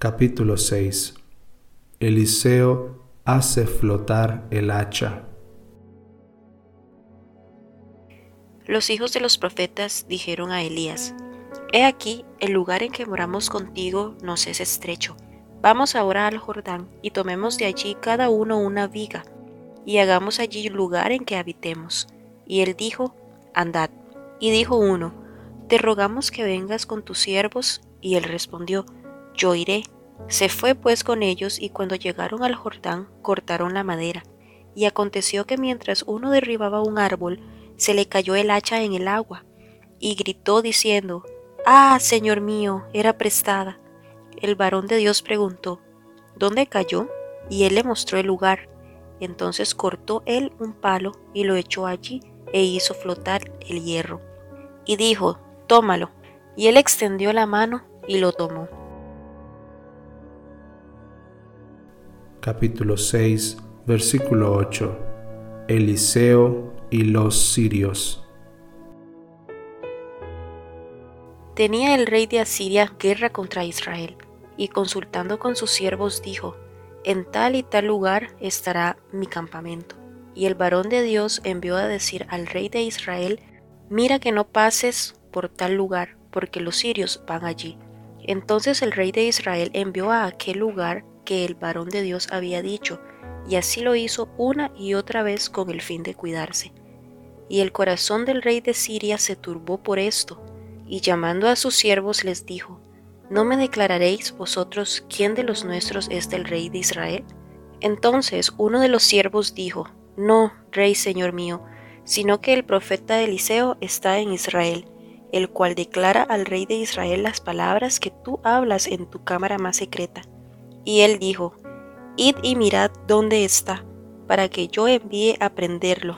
Capítulo 6 Eliseo hace flotar el hacha. Los hijos de los profetas dijeron a Elías, He aquí, el lugar en que moramos contigo nos es estrecho. Vamos ahora al Jordán y tomemos de allí cada uno una viga, y hagamos allí lugar en que habitemos. Y él dijo, Andad. Y dijo uno, Te rogamos que vengas con tus siervos. Y él respondió, Yo iré. Se fue pues con ellos y cuando llegaron al Jordán cortaron la madera. Y aconteció que mientras uno derribaba un árbol, se le cayó el hacha en el agua, y gritó diciendo, Ah, Señor mío, era prestada. El varón de Dios preguntó, ¿Dónde cayó? Y él le mostró el lugar. Entonces cortó él un palo y lo echó allí e hizo flotar el hierro. Y dijo, Tómalo. Y él extendió la mano y lo tomó. Capítulo 6, versículo 8. Eliseo y los sirios. Tenía el rey de Asiria guerra contra Israel, y consultando con sus siervos dijo, En tal y tal lugar estará mi campamento. Y el varón de Dios envió a decir al rey de Israel, Mira que no pases por tal lugar, porque los sirios van allí. Entonces el rey de Israel envió a aquel lugar que el varón de Dios había dicho, y así lo hizo una y otra vez con el fin de cuidarse. Y el corazón del rey de Siria se turbó por esto, y llamando a sus siervos les dijo, ¿No me declararéis vosotros quién de los nuestros es del rey de Israel? Entonces uno de los siervos dijo, No, rey señor mío, sino que el profeta Eliseo está en Israel, el cual declara al rey de Israel las palabras que tú hablas en tu cámara más secreta. Y él dijo, Id y mirad dónde está, para que yo envíe a prenderlo.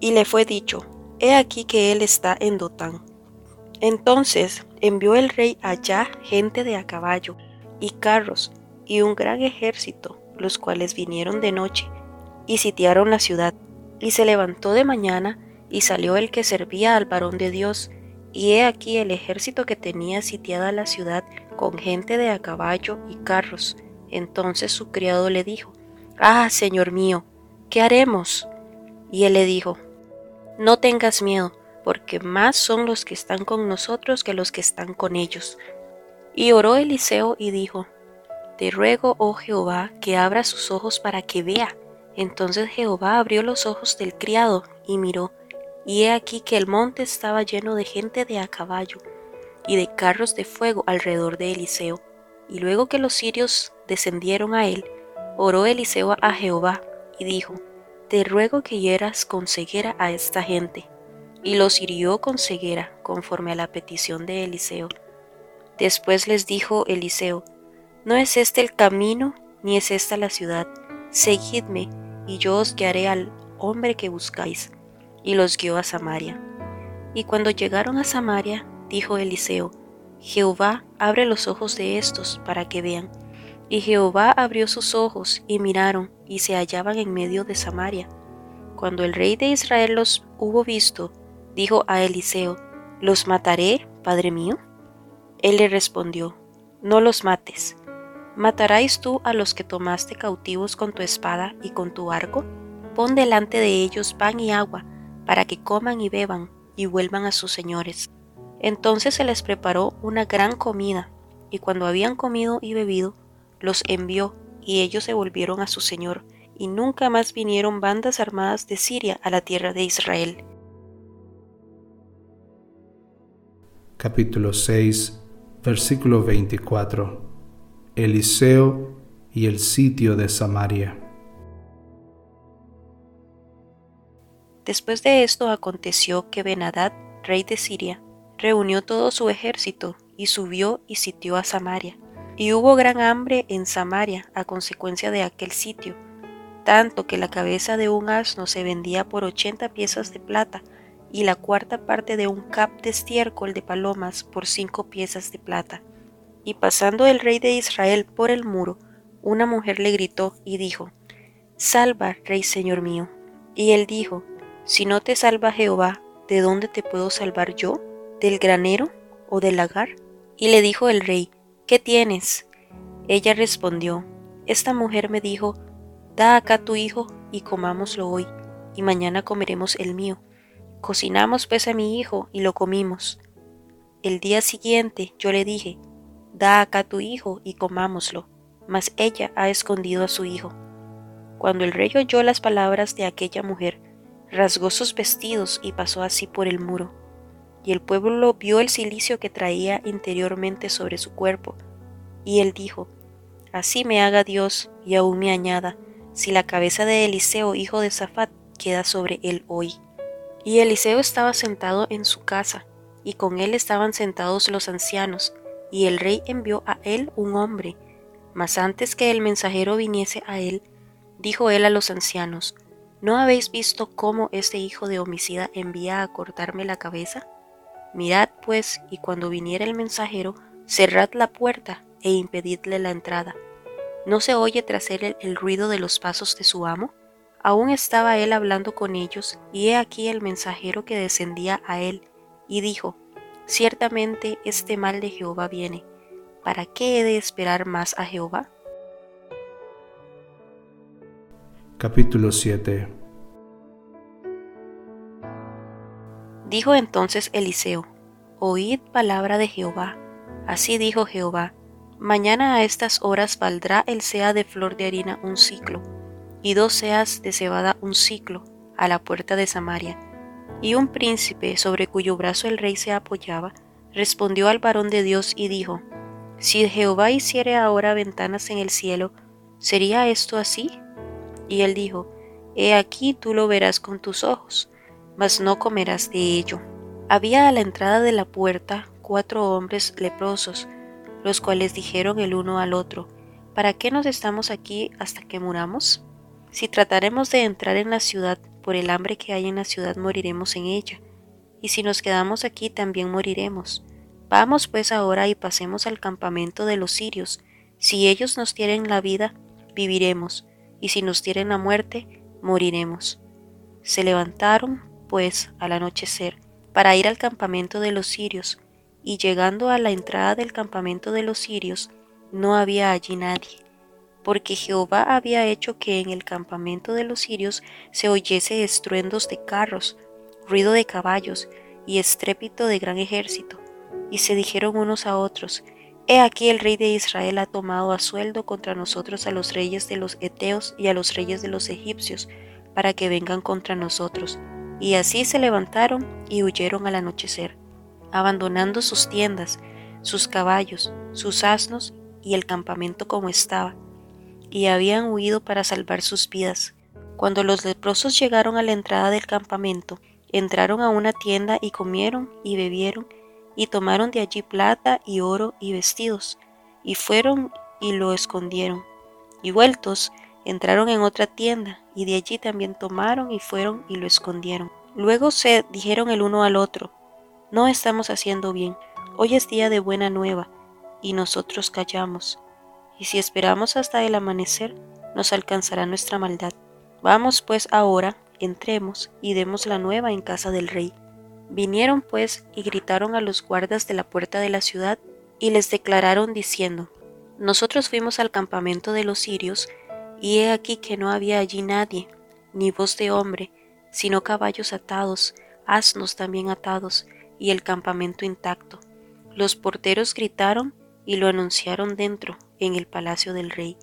Y le fue dicho, He aquí que él está en Dotán. Entonces envió el rey allá gente de a caballo, y carros, y un gran ejército, los cuales vinieron de noche, y sitiaron la ciudad. Y se levantó de mañana, y salió el que servía al varón de Dios, y he aquí el ejército que tenía sitiada la ciudad con gente de a caballo y carros. Entonces su criado le dijo, Ah, señor mío, ¿qué haremos? Y él le dijo, No tengas miedo, porque más son los que están con nosotros que los que están con ellos. Y oró Eliseo y dijo, Te ruego, oh Jehová, que abra sus ojos para que vea. Entonces Jehová abrió los ojos del criado y miró, y he aquí que el monte estaba lleno de gente de a caballo y de carros de fuego alrededor de Eliseo. Y luego que los sirios descendieron a él, oró Eliseo a Jehová y dijo, Te ruego que hieras con ceguera a esta gente. Y los hirió con ceguera, conforme a la petición de Eliseo. Después les dijo Eliseo, No es este el camino, ni es esta la ciudad. Seguidme, y yo os guiaré al hombre que buscáis. Y los guió a Samaria. Y cuando llegaron a Samaria, dijo Eliseo, Jehová abre los ojos de estos para que vean. Y Jehová abrió sus ojos y miraron y se hallaban en medio de Samaria. Cuando el rey de Israel los hubo visto, dijo a Eliseo, ¿Los mataré, padre mío? Él le respondió, No los mates. ¿Matarás tú a los que tomaste cautivos con tu espada y con tu arco? Pon delante de ellos pan y agua, para que coman y beban y vuelvan a sus señores. Entonces se les preparó una gran comida, y cuando habían comido y bebido, los envió, y ellos se volvieron a su señor, y nunca más vinieron bandas armadas de Siria a la tierra de Israel. Capítulo 6, versículo 24. Eliseo y el sitio de Samaria. Después de esto aconteció que Benadad, rey de Siria, reunió todo su ejército y subió y sitió a Samaria. Y hubo gran hambre en Samaria a consecuencia de aquel sitio, tanto que la cabeza de un asno se vendía por ochenta piezas de plata y la cuarta parte de un cap de estiércol de palomas por cinco piezas de plata. Y pasando el rey de Israel por el muro, una mujer le gritó y dijo, Salva, rey señor mío. Y él dijo, Si no te salva Jehová, ¿de dónde te puedo salvar yo? Del granero o del lagar? Y le dijo el rey, ¿qué tienes? Ella respondió, Esta mujer me dijo, Da acá tu hijo y comámoslo hoy, y mañana comeremos el mío. Cocinamos pues a mi hijo y lo comimos. El día siguiente yo le dije, Da acá tu hijo y comámoslo, mas ella ha escondido a su hijo. Cuando el rey oyó las palabras de aquella mujer, rasgó sus vestidos y pasó así por el muro. Y el pueblo vio el silicio que traía interiormente sobre su cuerpo, y él dijo, Así me haga Dios y aún me añada, si la cabeza de Eliseo, hijo de Safat, queda sobre él hoy. Y Eliseo estaba sentado en su casa, y con él estaban sentados los ancianos, y el rey envió a él un hombre. Mas antes que el mensajero viniese a él, dijo él a los ancianos, ¿no habéis visto cómo este hijo de homicida envía a cortarme la cabeza? Mirad pues, y cuando viniera el mensajero, cerrad la puerta e impedidle la entrada. ¿No se oye tras él el, ruido de los pasos de su amo? Aún estaba él hablando con ellos, y he aquí el mensajero que descendía a él, y dijo, Ciertamente este mal de Jehová viene. ¿Para qué he de esperar más a Jehová? Capítulo 7 Dijo entonces Eliseo, Oíd palabra de Jehová. Así dijo Jehová, Mañana a estas horas valdrá el sea de flor de harina un ciclo, y dos seas de cebada un ciclo, a la puerta de Samaria. Y un príncipe, sobre cuyo brazo el rey se apoyaba, respondió al varón de Dios y dijo, Si Jehová hiciere ahora ventanas en el cielo, ¿sería esto así? Y él dijo, He aquí tú lo verás con tus ojos, mas no comerás de ello. Había a la entrada de la puerta cuatro hombres leprosos, los cuales dijeron el uno al otro, ¿para qué nos estamos aquí hasta que muramos? Si trataremos de entrar en la ciudad, por el hambre que hay en la ciudad moriremos en ella, y si nos quedamos aquí también moriremos. Vamos pues ahora y pasemos al campamento de los sirios. Si ellos nos tienen la vida, viviremos, y si nos tienen la muerte, moriremos. Se levantaron, pues, al anochecer, para ir al campamento de los sirios, y llegando a la entrada del campamento de los sirios, no había allí nadie, porque Jehová había hecho que en el campamento de los sirios se oyese estruendos de carros, ruido de caballos y estrépito de gran ejército. Y se dijeron unos a otros, He aquí el rey de Israel ha tomado a sueldo contra nosotros a los reyes de los Eteos y a los reyes de los egipcios, para que vengan contra nosotros. Y así se levantaron y huyeron al anochecer abandonando sus tiendas, sus caballos, sus asnos y el campamento como estaba, y habían huido para salvar sus vidas. Cuando los leprosos llegaron a la entrada del campamento, entraron a una tienda y comieron y bebieron, y tomaron de allí plata y oro y vestidos, y fueron y lo escondieron. Y vueltos, entraron en otra tienda, y de allí también tomaron y fueron y lo escondieron. Luego se dijeron el uno al otro, no estamos haciendo bien. Hoy es día de buena nueva y nosotros callamos. Y si esperamos hasta el amanecer, nos alcanzará nuestra maldad. Vamos pues ahora, entremos y demos la nueva en casa del rey. Vinieron pues y gritaron a los guardas de la puerta de la ciudad y les declararon diciendo, Nosotros fuimos al campamento de los sirios, y he aquí que no había allí nadie, ni voz de hombre, sino caballos atados, asnos también atados, y el campamento intacto. Los porteros gritaron y lo anunciaron dentro, en el palacio del rey.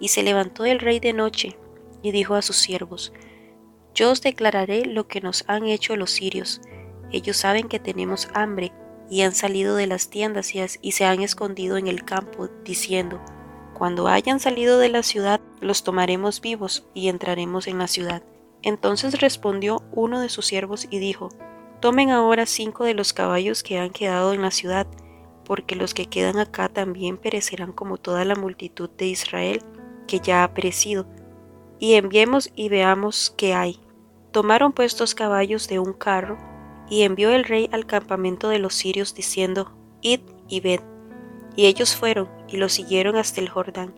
Y se levantó el rey de noche y dijo a sus siervos, Yo os declararé lo que nos han hecho los sirios. Ellos saben que tenemos hambre y han salido de las tiendas y se han escondido en el campo, diciendo, Cuando hayan salido de la ciudad, los tomaremos vivos y entraremos en la ciudad. Entonces respondió uno de sus siervos y dijo, Tomen ahora cinco de los caballos que han quedado en la ciudad, porque los que quedan acá también perecerán como toda la multitud de Israel que ya ha perecido. Y enviemos y veamos qué hay. Tomaron pues dos caballos de un carro, y envió el rey al campamento de los sirios diciendo, Id y ved. Y ellos fueron y lo siguieron hasta el Jordán.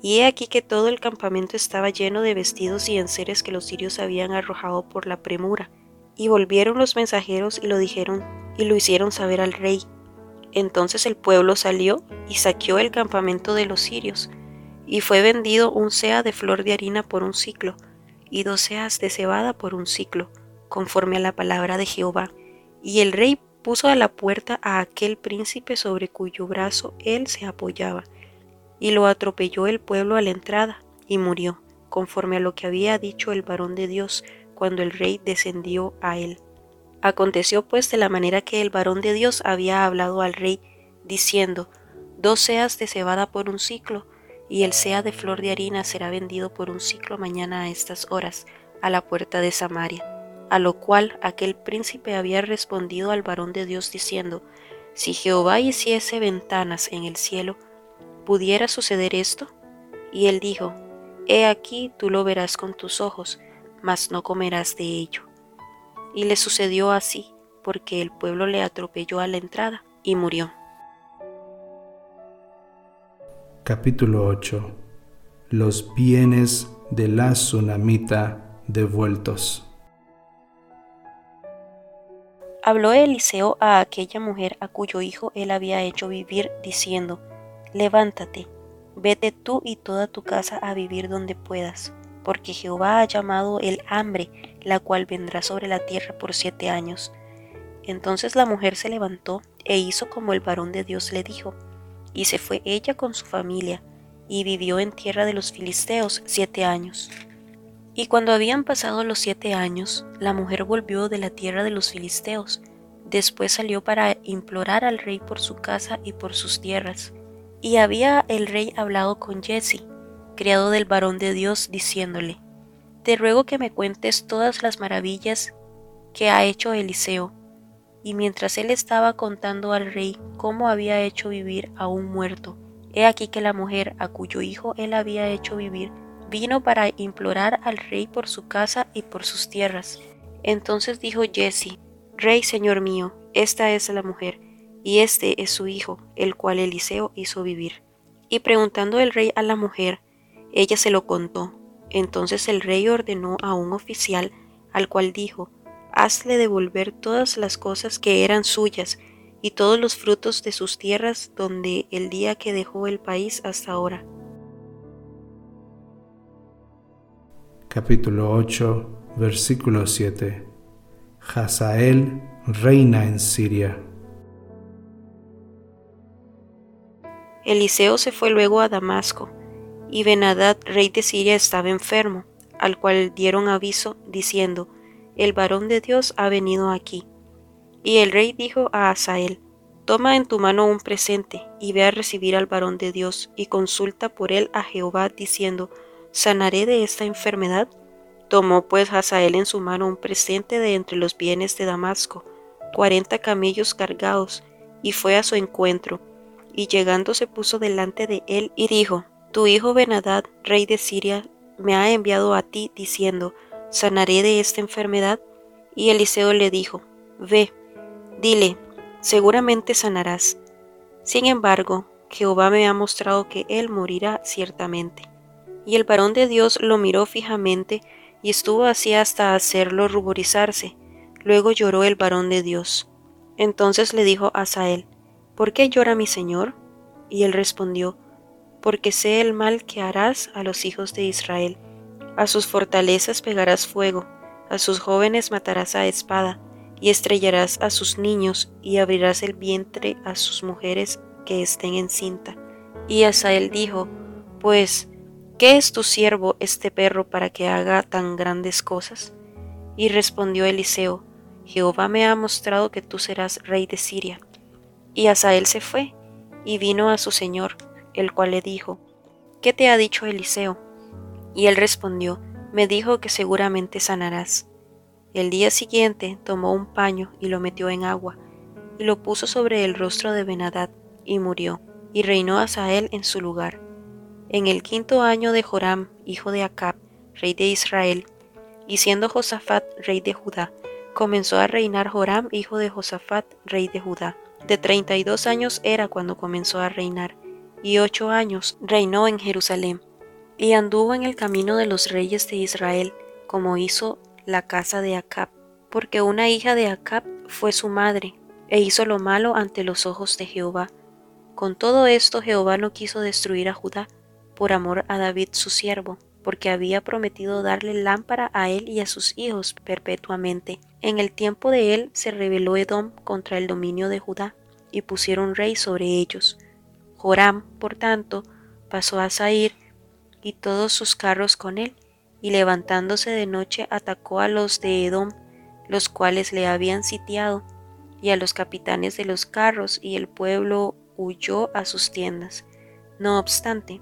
Y he aquí que todo el campamento estaba lleno de vestidos y enseres que los sirios habían arrojado por la premura y volvieron los mensajeros y lo dijeron y lo hicieron saber al rey. Entonces el pueblo salió y saqueó el campamento de los sirios, y fue vendido un sea de flor de harina por un ciclo, y dos seas de cebada por un ciclo, conforme a la palabra de Jehová. Y el rey puso a la puerta a aquel príncipe sobre cuyo brazo él se apoyaba, y lo atropelló el pueblo a la entrada, y murió, conforme a lo que había dicho el varón de Dios cuando el rey descendió a él. Aconteció pues de la manera que el varón de Dios había hablado al rey, diciendo, Dos seas de cebada por un ciclo, y el sea de flor de harina será vendido por un ciclo mañana a estas horas, a la puerta de Samaria. A lo cual aquel príncipe había respondido al varón de Dios diciendo, Si Jehová hiciese ventanas en el cielo, ¿pudiera suceder esto? Y él dijo, He aquí tú lo verás con tus ojos, mas no comerás de ello. Y le sucedió así, porque el pueblo le atropelló a la entrada y murió. Capítulo 8 Los bienes de la tsunamita devueltos. Habló Eliseo a aquella mujer a cuyo hijo él había hecho vivir, diciendo, Levántate, vete tú y toda tu casa a vivir donde puedas, porque Jehová ha llamado el hambre la cual vendrá sobre la tierra por siete años. Entonces la mujer se levantó e hizo como el varón de Dios le dijo, y se fue ella con su familia, y vivió en tierra de los filisteos siete años. Y cuando habían pasado los siete años, la mujer volvió de la tierra de los filisteos, después salió para implorar al rey por su casa y por sus tierras. Y había el rey hablado con Jesse, criado del varón de Dios, diciéndole, te ruego que me cuentes todas las maravillas que ha hecho Eliseo. Y mientras él estaba contando al rey cómo había hecho vivir a un muerto, he aquí que la mujer a cuyo hijo él había hecho vivir vino para implorar al rey por su casa y por sus tierras. Entonces dijo Jesse, Rey señor mío, esta es la mujer, y este es su hijo, el cual Eliseo hizo vivir. Y preguntando el rey a la mujer, ella se lo contó, entonces el rey ordenó a un oficial, al cual dijo, Hazle devolver todas las cosas que eran suyas y todos los frutos de sus tierras donde el día que dejó el país hasta ahora. Capítulo 8, versículo 7. Hazael reina en Siria. Eliseo se fue luego a Damasco y Benadad, rey de Siria, estaba enfermo, al cual dieron aviso, diciendo, El varón de Dios ha venido aquí. Y el rey dijo a Asael, Toma en tu mano un presente, y ve a recibir al varón de Dios, y consulta por él a Jehová, diciendo, ¿Sanaré de esta enfermedad? Tomó pues Hazael en su mano un presente de entre los bienes de Damasco, cuarenta camellos cargados, y fue a su encuentro, y llegando se puso delante de él y dijo, tu hijo Benadad, rey de Siria, me ha enviado a ti diciendo, ¿sanaré de esta enfermedad? Y Eliseo le dijo, Ve, dile, seguramente sanarás. Sin embargo, Jehová me ha mostrado que él morirá ciertamente. Y el varón de Dios lo miró fijamente y estuvo así hasta hacerlo ruborizarse. Luego lloró el varón de Dios. Entonces le dijo Asael, ¿Por qué llora mi señor? Y él respondió, porque sé el mal que harás a los hijos de Israel. A sus fortalezas pegarás fuego, a sus jóvenes matarás a espada, y estrellarás a sus niños, y abrirás el vientre a sus mujeres que estén encinta. Y Asael dijo, Pues, ¿qué es tu siervo este perro para que haga tan grandes cosas? Y respondió Eliseo, Jehová me ha mostrado que tú serás rey de Siria. Y Asael se fue, y vino a su señor, el cual le dijo, ¿Qué te ha dicho Eliseo? Y él respondió, me dijo que seguramente sanarás. El día siguiente tomó un paño y lo metió en agua, y lo puso sobre el rostro de Benadad, y murió, y reinó Asael en su lugar. En el quinto año de Joram, hijo de Acab, rey de Israel, y siendo Josafat rey de Judá, comenzó a reinar Joram, hijo de Josafat, rey de Judá. De treinta y dos años era cuando comenzó a reinar, y ocho años reinó en Jerusalén, y anduvo en el camino de los reyes de Israel, como hizo la casa de Acab, porque una hija de Acab fue su madre, e hizo lo malo ante los ojos de Jehová. Con todo esto Jehová no quiso destruir a Judá, por amor a David su siervo, porque había prometido darle lámpara a él y a sus hijos perpetuamente. En el tiempo de él se rebeló Edom contra el dominio de Judá, y pusieron rey sobre ellos. Joram, por tanto, pasó a Zair y todos sus carros con él, y levantándose de noche atacó a los de Edom, los cuales le habían sitiado, y a los capitanes de los carros, y el pueblo huyó a sus tiendas. No obstante,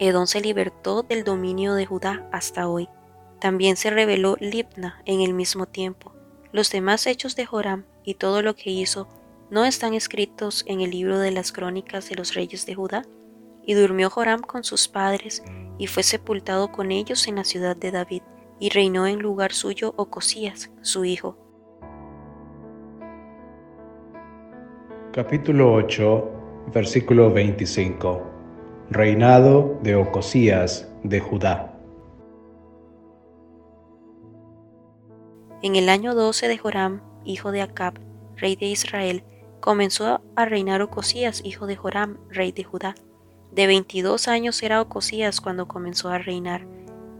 Edom se libertó del dominio de Judá hasta hoy. También se rebeló Libna en el mismo tiempo. Los demás hechos de Joram y todo lo que hizo no están escritos en el libro de las crónicas de los reyes de Judá. Y durmió Joram con sus padres y fue sepultado con ellos en la ciudad de David, y reinó en lugar suyo Ocosías, su hijo. Capítulo 8, versículo 25. Reinado de Ocosías de Judá. En el año 12 de Joram, hijo de Acab, rey de Israel, comenzó a reinar Ocosías, hijo de Joram, rey de Judá. De 22 años era Ocosías cuando comenzó a reinar,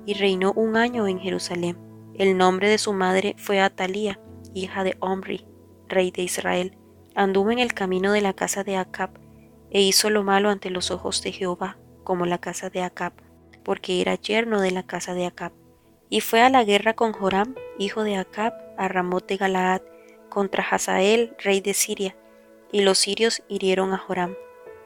y reinó un año en Jerusalén. El nombre de su madre fue Atalía, hija de Omri, rey de Israel. Anduvo en el camino de la casa de Acab, e hizo lo malo ante los ojos de Jehová, como la casa de Acab, porque era yerno de la casa de Acab. Y fue a la guerra con Joram, hijo de Acab, a Ramot de Galaad, contra Hazael, rey de Siria, y los sirios hirieron a Joram.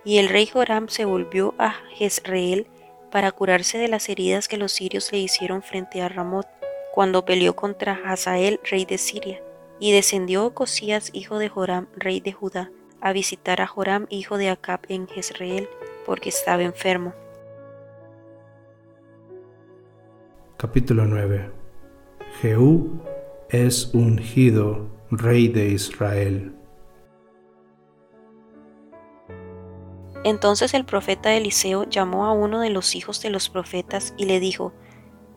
Y el rey Joram se volvió a Jezreel para curarse de las heridas que los sirios le hicieron frente a Ramot, cuando peleó contra Hazael, rey de Siria. Y descendió Ocosías, hijo de Joram, rey de Judá, a visitar a Joram, hijo de Acab, en Jezreel, porque estaba enfermo. Capítulo 9 Jehú es ungido rey de Israel. Entonces el profeta Eliseo llamó a uno de los hijos de los profetas y le dijo,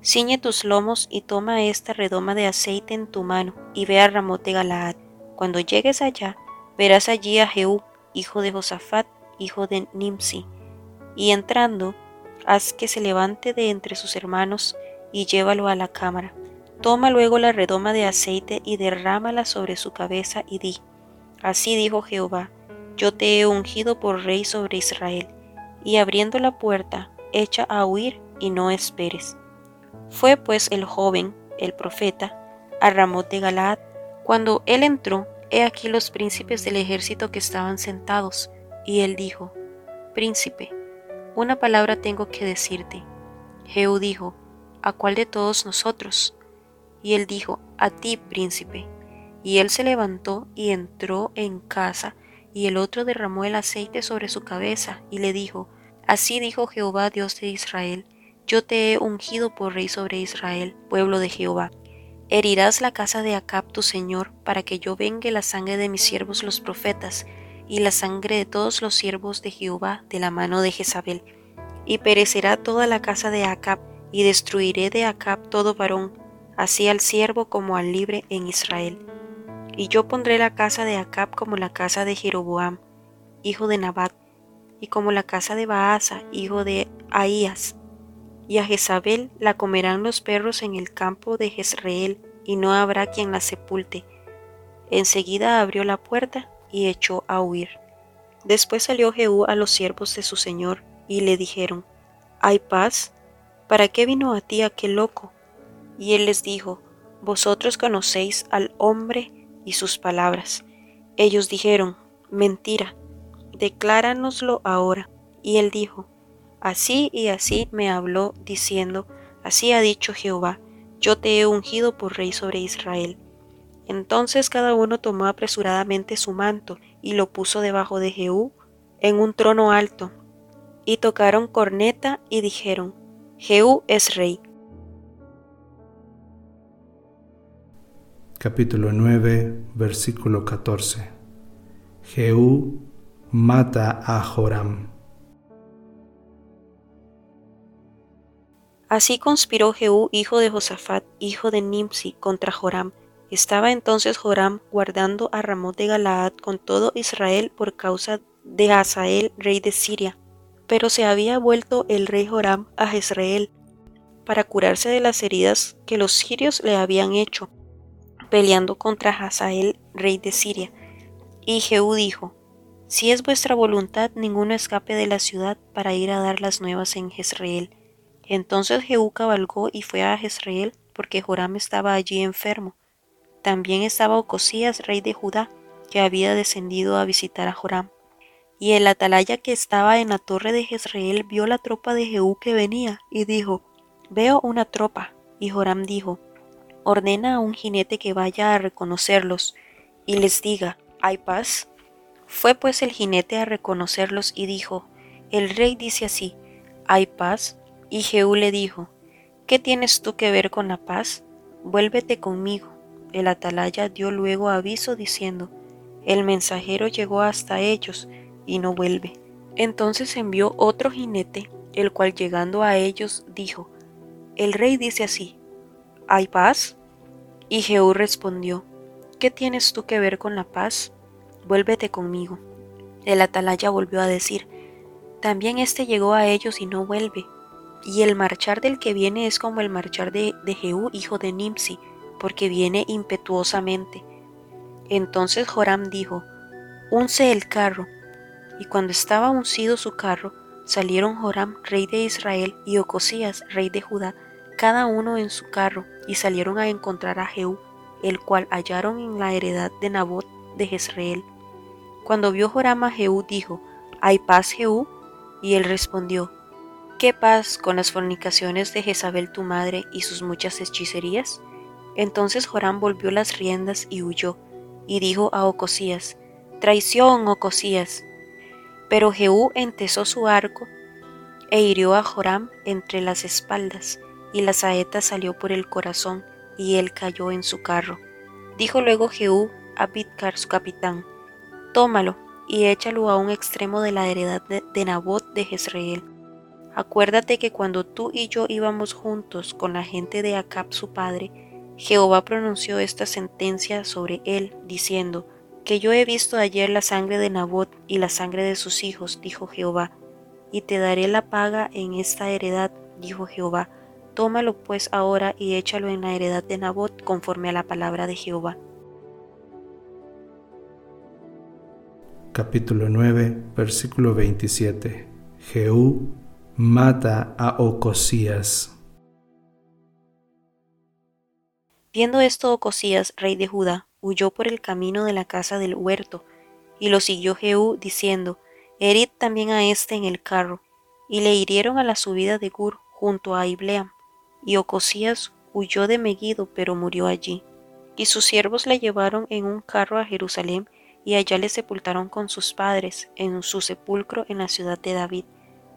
Ciñe tus lomos y toma esta redoma de aceite en tu mano y ve a Ramot de Galaad. Cuando llegues allá, verás allí a Jehú, hijo de Josafat, hijo de Nimsi, y entrando, haz que se levante de entre sus hermanos y llévalo a la cámara. Toma luego la redoma de aceite y derrámala sobre su cabeza y di, Así dijo Jehová, yo te he ungido por rey sobre Israel, y abriendo la puerta, echa a huir y no esperes. Fue pues el joven, el profeta, a Ramot de Galaad. Cuando él entró, he aquí los príncipes del ejército que estaban sentados, y él dijo, Príncipe, una palabra tengo que decirte. Jehú dijo, ¿A cuál de todos nosotros? Y él dijo, A ti, príncipe. Y él se levantó y entró en casa, y el otro derramó el aceite sobre su cabeza y le dijo, Así dijo Jehová Dios de Israel, yo te he ungido por rey sobre Israel, pueblo de Jehová. Herirás la casa de Acab tu señor, para que yo vengue la sangre de mis siervos los profetas, y la sangre de todos los siervos de Jehová de la mano de Jezabel. Y perecerá toda la casa de Acab, y destruiré de Acab todo varón, así al siervo como al libre en Israel y yo pondré la casa de Acab como la casa de Jeroboam, hijo de Nabat, y como la casa de Baasa, hijo de Ahías. Y a Jezabel la comerán los perros en el campo de Jezreel, y no habrá quien la sepulte. Enseguida abrió la puerta y echó a huir. Después salió Jehú a los siervos de su señor, y le dijeron, ¿Hay paz? ¿Para qué vino a ti aquel loco? Y él les dijo, Vosotros conocéis al hombre y sus palabras. Ellos dijeron, Mentira, decláranoslo ahora. Y él dijo, Así y así me habló, diciendo, Así ha dicho Jehová, yo te he ungido por rey sobre Israel. Entonces cada uno tomó apresuradamente su manto y lo puso debajo de Jehú en un trono alto, y tocaron corneta y dijeron, Jehú es rey. capítulo 9, versículo 14. Jehú mata a Joram. Así conspiró Jehú, hijo de Josafat, hijo de Nimsi, contra Joram, Estaba entonces Joram guardando a Ramón de Galaad con todo Israel por causa de Hazael, rey de Siria. Pero se había vuelto el rey Joram a Jezreel para curarse de las heridas que los sirios le habían hecho, peleando contra Hazael, rey de Siria. Y Jehú dijo, Si es vuestra voluntad, ninguno escape de la ciudad para ir a dar las nuevas en Jezreel. Entonces Jehú cabalgó y fue a Jezreel, porque Joram estaba allí enfermo. También estaba Ocosías, rey de Judá, que había descendido a visitar a Joram. Y el atalaya que estaba en la torre de Jezreel vio la tropa de Jehú que venía, y dijo, Veo una tropa. Y Joram dijo, Ordena a un jinete que vaya a reconocerlos, y les diga, ¿hay paz? Fue pues el jinete a reconocerlos y dijo, El rey dice así, ¿hay paz? Y Jehú le dijo, ¿qué tienes tú que ver con la paz? Vuélvete conmigo. El atalaya dio luego aviso diciendo, El mensajero llegó hasta ellos, y no vuelve. Entonces envió otro jinete, el cual llegando a ellos dijo, El rey dice así, ¿hay paz? Y Jehú respondió, ¿qué tienes tú que ver con la paz? Vuélvete conmigo. El atalaya volvió a decir, también éste llegó a ellos y no vuelve. Y el marchar del que viene es como el marchar de, Jehú, hijo de Nimsi, porque viene impetuosamente. Entonces Joram dijo, Unce el carro, y cuando estaba uncido su carro, salieron Joram, rey de Israel, y Ocosías, rey de Judá, cada uno en su carro, y salieron a encontrar a Jehú, el cual hallaron en la heredad de Nabot de Jezreel. Cuando vio Joram a Jehú, dijo, ¿Hay paz, Jehú? Y él respondió, ¿Qué paz con las fornicaciones de Jezabel tu madre y sus muchas hechicerías? Entonces Joram volvió las riendas y huyó, y dijo a Ocosías, Traición, Ocosías, pero Jehú entesó su arco e hirió a Joram entre las espaldas, y la saeta salió por el corazón, y él cayó en su carro. Dijo luego Jehú a Bidkar su capitán, Tómalo y échalo a un extremo de la heredad de, de Nabot de Jezreel. Acuérdate que cuando tú y yo íbamos juntos con la gente de Acab su padre, Jehová pronunció esta sentencia sobre él, diciendo, que yo he visto ayer la sangre de Nabot y la sangre de sus hijos, dijo Jehová, y te daré la paga en esta heredad, dijo Jehová. Tómalo pues ahora y échalo en la heredad de Nabot conforme a la palabra de Jehová. Capítulo 9, versículo 27. Jehú mata a Ocosías. Viendo esto Ocosías, rey de Judá, huyó por el camino de la casa del huerto, y lo siguió Jehú, diciendo, Herid también a éste en el carro, y le hirieron a la subida de Gur, junto a Ibleam, y Ocosías huyó de Megiddo, pero murió allí. Y sus siervos le llevaron en un carro a Jerusalén, y allá le sepultaron con sus padres, en su sepulcro en la ciudad de David.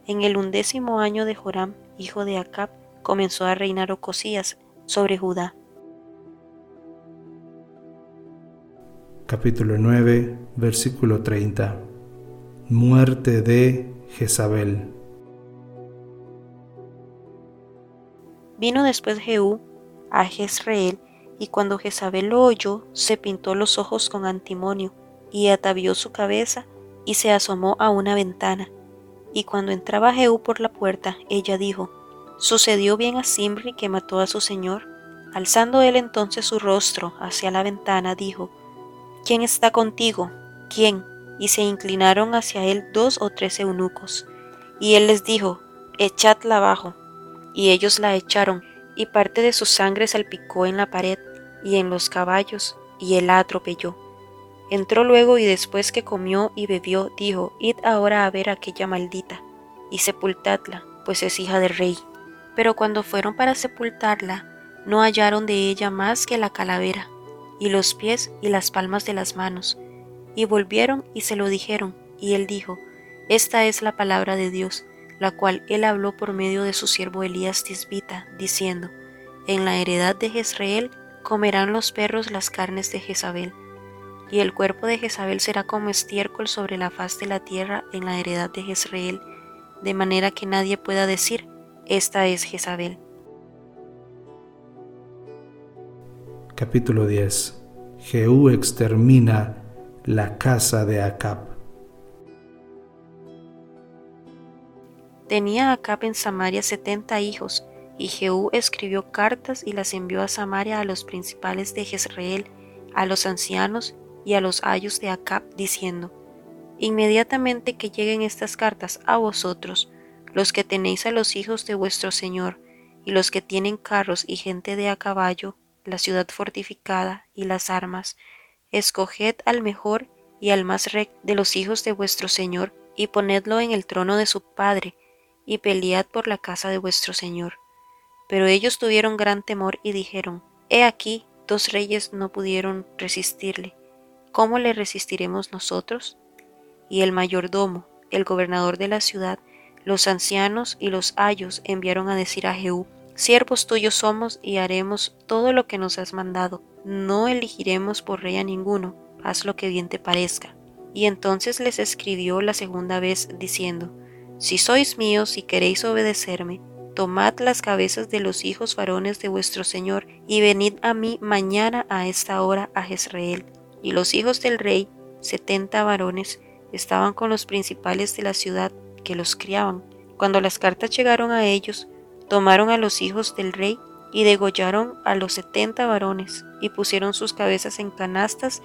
En el undécimo año de Joram, hijo de Acab, comenzó a reinar Ocosías sobre Judá. capítulo 9, versículo 30. Muerte de Jezabel. Vino después Jehú a Jezreel, y cuando Jezabel lo oyó, se pintó los ojos con antimonio, y atavió su cabeza, y se asomó a una ventana. Y cuando entraba Jehú por la puerta, ella dijo, ¿Sucedió bien a Simri que mató a su señor? Alzando él entonces su rostro hacia la ventana, dijo, ¿quién está contigo? ¿quién? Y se inclinaron hacia él dos o tres eunucos. Y él les dijo, echadla abajo. Y ellos la echaron, y parte de su sangre salpicó en la pared y en los caballos, y él la atropelló. Entró luego y después que comió y bebió, dijo, Id ahora a ver a aquella maldita, y sepultadla, pues es hija del rey. Pero cuando fueron para sepultarla, no hallaron de ella más que la calavera, y los pies y las palmas de las manos. Y volvieron y se lo dijeron, y él dijo, Esta es la palabra de Dios, la cual él habló por medio de su siervo Elías Tisbita, diciendo, En la heredad de Jezreel comerán los perros las carnes de Jezabel, y el cuerpo de Jezabel será como estiércol sobre la faz de la tierra en la heredad de Jezreel, de manera que nadie pueda decir, Esta es Jezabel Capítulo 10. Jehú extermina la casa de Acab. Tenía Acab en Samaria setenta hijos, y Jehú escribió cartas y las envió a Samaria a los principales de Jezreel, a los ancianos y a los ayos de Acab, diciendo, Inmediatamente que lleguen estas cartas a vosotros, los que tenéis a los hijos de vuestro Señor, y los que tienen carros y gente de a caballo, la ciudad fortificada y las armas, escoged al mejor y al más recto de los hijos de vuestro Señor, y ponedlo en el trono de su Padre, y pelead por la casa de vuestro Señor. Pero ellos tuvieron gran temor y dijeron, He aquí, dos reyes no pudieron resistirle. ¿Cómo le resistiremos nosotros? Y el mayordomo, el gobernador de la ciudad, los ancianos y los ayos enviaron a decir a Jehú, Siervos tuyos somos y haremos todo lo que nos has mandado. No elegiremos por rey a ninguno, haz lo que bien te parezca. Y entonces les escribió la segunda vez diciendo, Si sois míos y queréis obedecerme, tomad las cabezas de los hijos varones de vuestro Señor y venid a mí mañana a esta hora a Jezreel. Y los hijos del rey, setenta varones, estaban con los principales de la ciudad que los criaban. Cuando las cartas llegaron a ellos, tomaron a los hijos del rey y degollaron a los setenta varones y pusieron sus cabezas en canastas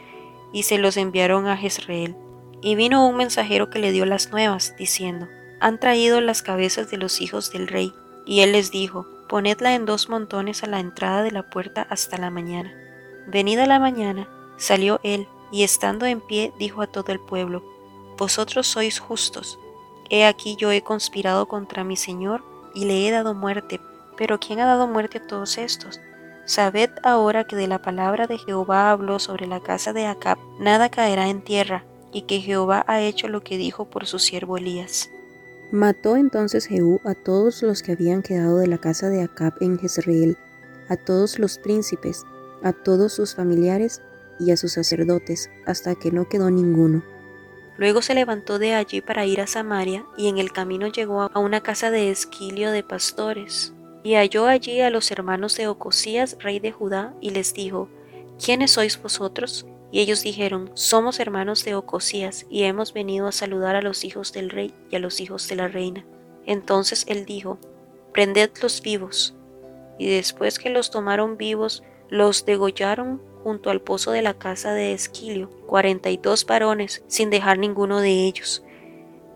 y se los enviaron a Jezreel. Y vino un mensajero que le dio las nuevas, diciendo, Han traído las cabezas de los hijos del rey. Y él les dijo, Ponedla en dos montones a la entrada de la puerta hasta la mañana. Venida la mañana, salió él, y estando en pie dijo a todo el pueblo, Vosotros sois justos, He aquí yo he conspirado contra mi Señor y le he dado muerte. Pero ¿quién ha dado muerte a todos estos? Sabed ahora que de la palabra de Jehová habló sobre la casa de Acab, nada caerá en tierra, y que Jehová ha hecho lo que dijo por su siervo Elías. Mató entonces Jehú a todos los que habían quedado de la casa de Acab en Jezreel, a todos los príncipes, a todos sus familiares y a sus sacerdotes, hasta que no quedó ninguno. Luego se levantó de allí para ir a Samaria, y en el camino llegó a una casa de Esquilio de pastores, y halló allí a los hermanos de Ocosías, rey de Judá, y les dijo, ¿Quiénes sois vosotros? Y ellos dijeron, Somos hermanos de Ocosías, y hemos venido a saludar a los hijos del rey y a los hijos de la reina. Entonces él dijo, Prendedlos vivos. Y después que los tomaron vivos, los degollaron junto al pozo de la casa de Esquilio, cuarenta y dos varones, sin dejar ninguno de ellos.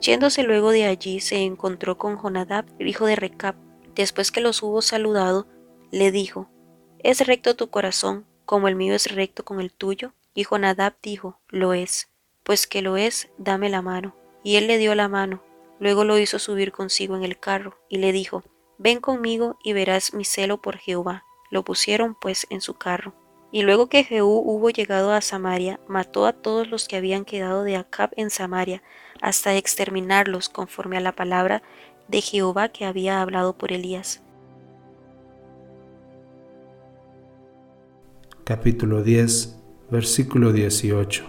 Yéndose luego de allí se encontró con Jonadab, hijo de Recab. Después que los hubo saludado, le dijo, ¿Es recto tu corazón, como el mío es recto con el tuyo? Y Jonadab dijo, Lo es. Pues que lo es, dame la mano. Y él le dio la mano. Luego lo hizo subir consigo en el carro, y le dijo, Ven conmigo y verás mi celo por Jehová. Lo pusieron pues en su carro. Y luego que Jehú hubo llegado a Samaria, mató a todos los que habían quedado de Acab en Samaria, hasta exterminarlos conforme a la palabra de Jehová que había hablado por Elías. Capítulo 10, versículo 18.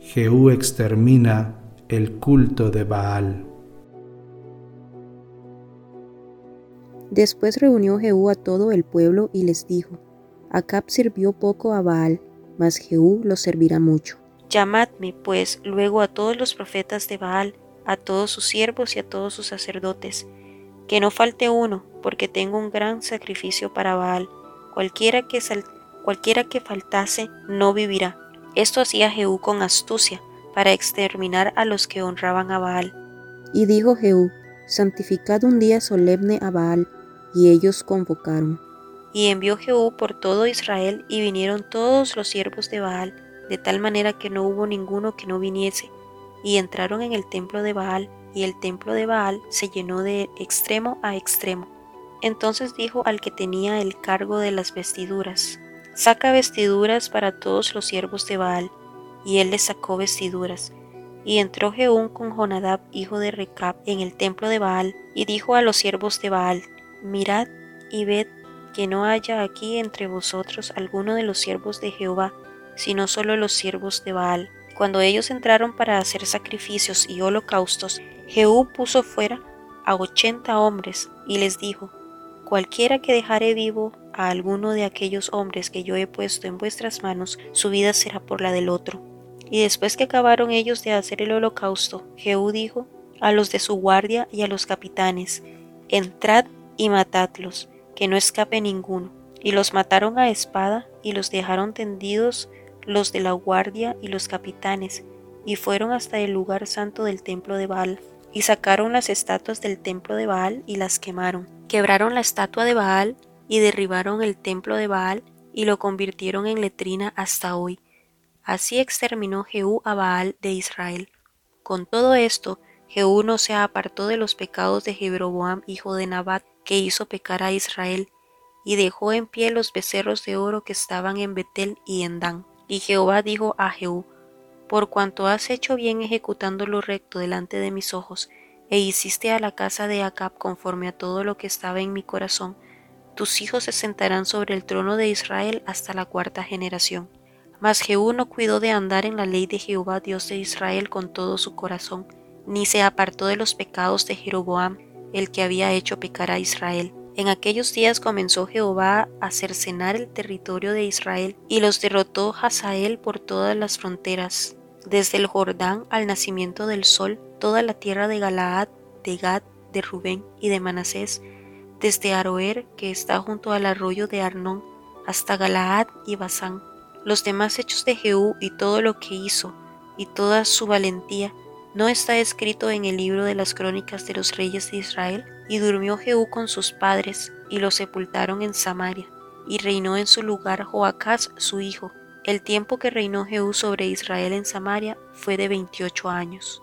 Jehú extermina el culto de Baal. Después reunió Jehú a todo el pueblo y les dijo, Acab sirvió poco a Baal, mas Jehú lo servirá mucho. Llamadme, pues, luego a todos los profetas de Baal, a todos sus siervos y a todos sus sacerdotes, que no falte uno, porque tengo un gran sacrificio para Baal. Cualquiera que, cualquiera que faltase no vivirá. Esto hacía Jehú con astucia, para exterminar a los que honraban a Baal. Y dijo Jehú, santificad un día solemne a Baal, y ellos convocaron. Y envió Jehú por todo Israel, y vinieron todos los siervos de Baal, de tal manera que no hubo ninguno que no viniese. Y entraron en el templo de Baal, y el templo de Baal se llenó de extremo a extremo. Entonces dijo al que tenía el cargo de las vestiduras, Saca vestiduras para todos los siervos de Baal. Y él les sacó vestiduras. Y entró Jehú con Jonadab, hijo de Recab, en el templo de Baal, y dijo a los siervos de Baal, Mirad y ved que no haya aquí entre vosotros alguno de los siervos de Jehová, sino solo los siervos de Baal. Cuando ellos entraron para hacer sacrificios y holocaustos, Jehú puso fuera a ochenta hombres y les dijo, Cualquiera que dejare vivo a alguno de aquellos hombres que yo he puesto en vuestras manos, su vida será por la del otro. Y después que acabaron ellos de hacer el holocausto, Jehú dijo a los de su guardia y a los capitanes, Entrad y matadlos, que no escape ninguno. Y los mataron a espada y los dejaron tendidos los de la guardia y los capitanes, y fueron hasta el lugar santo del templo de Baal, y sacaron las estatuas del templo de Baal y las quemaron. Quebraron la estatua de Baal y derribaron el templo de Baal y lo convirtieron en letrina hasta hoy. Así exterminó Jehú a Baal de Israel. Con todo esto, Jehú no se apartó de los pecados de Jeroboam hijo de Nabat, que hizo pecar a Israel, y dejó en pie los becerros de oro que estaban en Betel y en Dan. Y Jehová dijo a Jehú, por cuanto has hecho bien ejecutando lo recto delante de mis ojos, e hiciste a la casa de Acab conforme a todo lo que estaba en mi corazón, tus hijos se sentarán sobre el trono de Israel hasta la cuarta generación. Mas Jehú no cuidó de andar en la ley de Jehová Dios de Israel con todo su corazón, ni se apartó de los pecados de Jeroboam, el que había hecho pecar a Israel. En aquellos días comenzó Jehová a cercenar el territorio de Israel y los derrotó Hazael por todas las fronteras, desde el Jordán al nacimiento del sol, toda la tierra de Galaad, de Gad, de Rubén y de Manasés, desde Aroer, que está junto al arroyo de Arnón, hasta Galaad y Basán. Los demás hechos de Jehú y todo lo que hizo, y toda su valentía, ¿no está escrito en el libro de las crónicas de los reyes de Israel? Y durmió Jehú con sus padres, y lo sepultaron en Samaria, y reinó en su lugar Joacás su hijo. El tiempo que reinó Jehú sobre Israel en Samaria fue de veintiocho años.